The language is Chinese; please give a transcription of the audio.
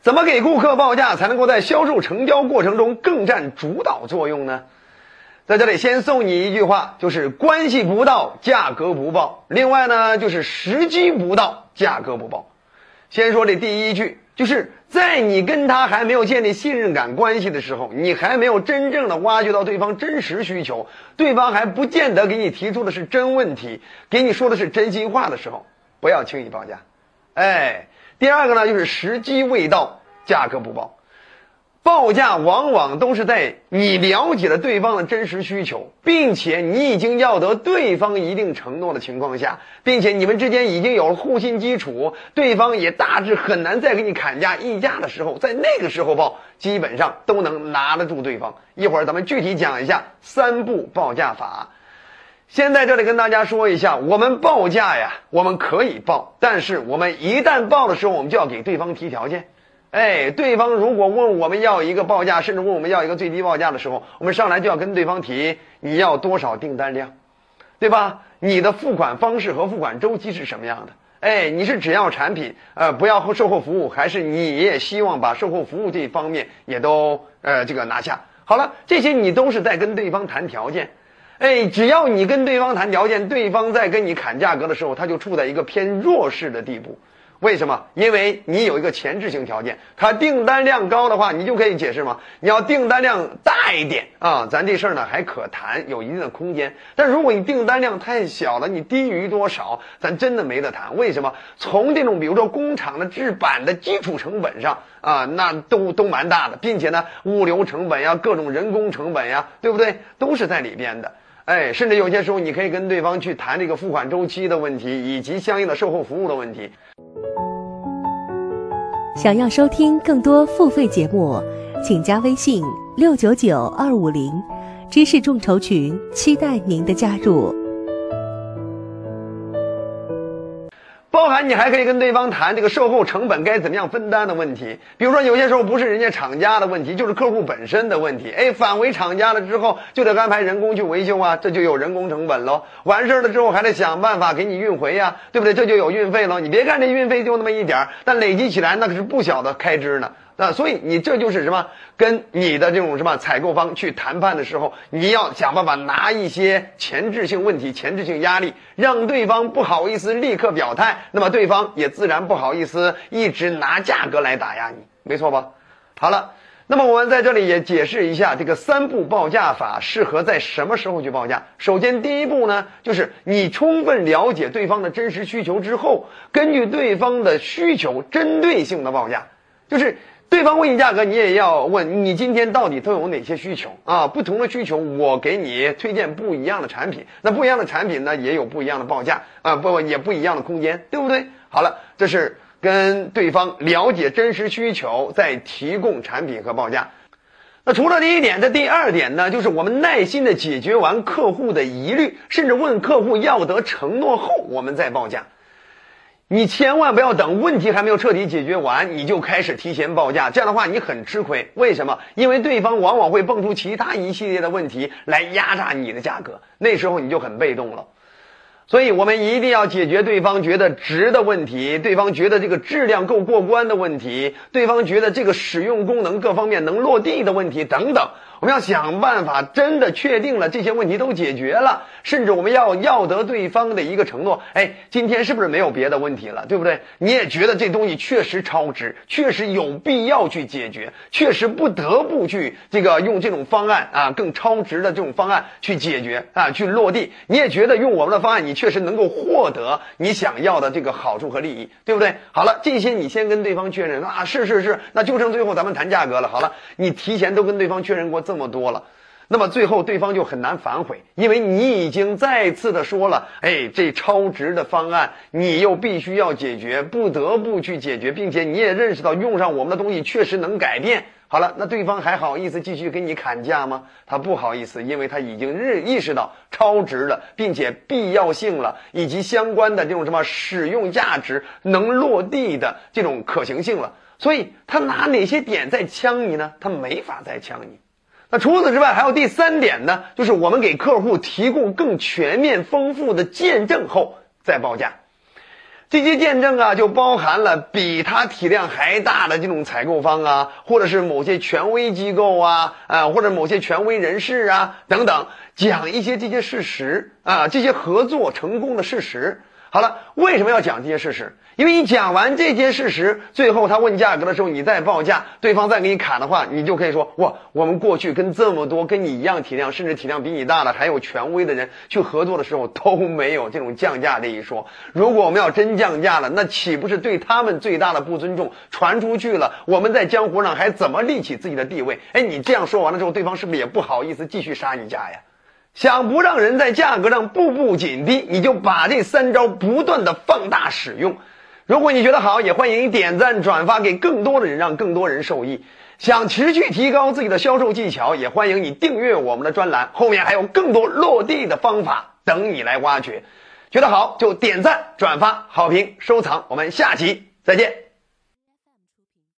怎么给顾客报价才能够在销售成交过程中更占主导作用呢？在这里先送你一句话，就是关系不到，价格不报。另外呢，就是时机不到，价格不报。先说这第一句，就是在你跟他还没有建立信任感关系的时候，你还没有真正的挖掘到对方真实需求，对方还不见得给你提出的是真问题，给你说的是真心话的时候，不要轻易报价。哎，第二个呢，就是时机未到，价格不报。报价往往都是在你了解了对方的真实需求，并且你已经要得对方一定承诺的情况下，并且你们之间已经有了互信基础，对方也大致很难再给你砍价议价的时候，在那个时候报，基本上都能拿得住对方。一会儿咱们具体讲一下三步报价法。先在这里跟大家说一下，我们报价呀，我们可以报，但是我们一旦报的时候，我们就要给对方提条件。哎，对方如果问我们要一个报价，甚至问我们要一个最低报价的时候，我们上来就要跟对方提你要多少订单量，对吧？你的付款方式和付款周期是什么样的？哎，你是只要产品，呃，不要售后服务，还是你也希望把售后服务这方面也都呃这个拿下？好了，这些你都是在跟对方谈条件。哎，只要你跟对方谈条件，对方在跟你砍价格的时候，他就处在一个偏弱势的地步。为什么？因为你有一个前置性条件，他订单量高的话，你就可以解释吗？你要订单量大一点啊，咱这事儿呢还可谈，有一定的空间。但如果你订单量太小了，你低于多少，咱真的没得谈。为什么？从这种比如说工厂的制板的基础成本上啊，那都都蛮大的，并且呢，物流成本呀，各种人工成本呀，对不对？都是在里边的。哎，甚至有些时候，你可以跟对方去谈这个付款周期的问题，以及相应的售后服务的问题。想要收听更多付费节目，请加微信六九九二五零知识众筹群，期待您的加入。你还可以跟对方谈这个售后成本该怎么样分担的问题，比如说有些时候不是人家厂家的问题，就是客户本身的问题。哎，返回厂家了之后，就得安排人工去维修啊，这就有人工成本喽。完事儿了之后还得想办法给你运回呀，对不对？这就有运费喽。你别看这运费就那么一点儿，但累积起来那可是不小的开支呢。啊，所以你这就是什么？跟你的这种什么采购方去谈判的时候，你要想办法拿一些前置性问题、前置性压力，让对方不好意思立刻表态，那么对方也自然不好意思一直拿价格来打压你，没错吧？好了，那么我们在这里也解释一下这个三步报价法适合在什么时候去报价。首先，第一步呢，就是你充分了解对方的真实需求之后，根据对方的需求针对性的报价，就是。对方问你价格，你也要问你今天到底都有哪些需求啊？不同的需求，我给你推荐不一样的产品。那不一样的产品呢，也有不一样的报价啊，不也不一样的空间，对不对？好了，这是跟对方了解真实需求，再提供产品和报价。那除了第一点，这第二点呢，就是我们耐心的解决完客户的疑虑，甚至问客户要得承诺后，我们再报价。你千万不要等问题还没有彻底解决完，你就开始提前报价，这样的话你很吃亏。为什么？因为对方往往会蹦出其他一系列的问题来压榨你的价格，那时候你就很被动了。所以我们一定要解决对方觉得值的问题，对方觉得这个质量够过关的问题，对方觉得这个使用功能各方面能落地的问题等等。我们要想办法，真的确定了这些问题都解决了，甚至我们要要得对方的一个承诺。哎，今天是不是没有别的问题了？对不对？你也觉得这东西确实超值，确实有必要去解决，确实不得不去这个用这种方案啊，更超值的这种方案去解决啊，去落地。你也觉得用我们的方案，你确实能够获得你想要的这个好处和利益，对不对？好了，这些你先跟对方确认啊，是是是，那就剩最后咱们谈价格了。好了，你提前都跟对方确认过。这么多了，那么最后对方就很难反悔，因为你已经再次的说了，哎，这超值的方案你又必须要解决，不得不去解决，并且你也认识到用上我们的东西确实能改变。好了，那对方还好意思继续跟你砍价吗？他不好意思，因为他已经认意识到超值了，并且必要性了，以及相关的这种什么使用价值能落地的这种可行性了，所以他拿哪些点在呛你呢？他没法再呛你。那除此之外，还有第三点呢，就是我们给客户提供更全面、丰富的见证后再报价。这些见证啊，就包含了比他体量还大的这种采购方啊，或者是某些权威机构啊，啊，或者某些权威人士啊等等，讲一些这些事实啊，这些合作成功的事实。好了，为什么要讲这些事实？因为你讲完这些事实，最后他问价格的时候，你再报价，对方再给你砍的话，你就可以说：哇，我们过去跟这么多跟你一样体量，甚至体量比你大的，还有权威的人去合作的时候，都没有这种降价这一说。如果我们要真降价了，那岂不是对他们最大的不尊重？传出去了，我们在江湖上还怎么立起自己的地位？哎，你这样说完了之后，对方是不是也不好意思继续杀你价呀？想不让人在价格上步步紧逼，你就把这三招不断的放大使用。如果你觉得好，也欢迎你点赞转发给更多的人，让更多人受益。想持续提高自己的销售技巧，也欢迎你订阅我们的专栏，后面还有更多落地的方法等你来挖掘。觉得好就点赞转发好评收藏，我们下期再见。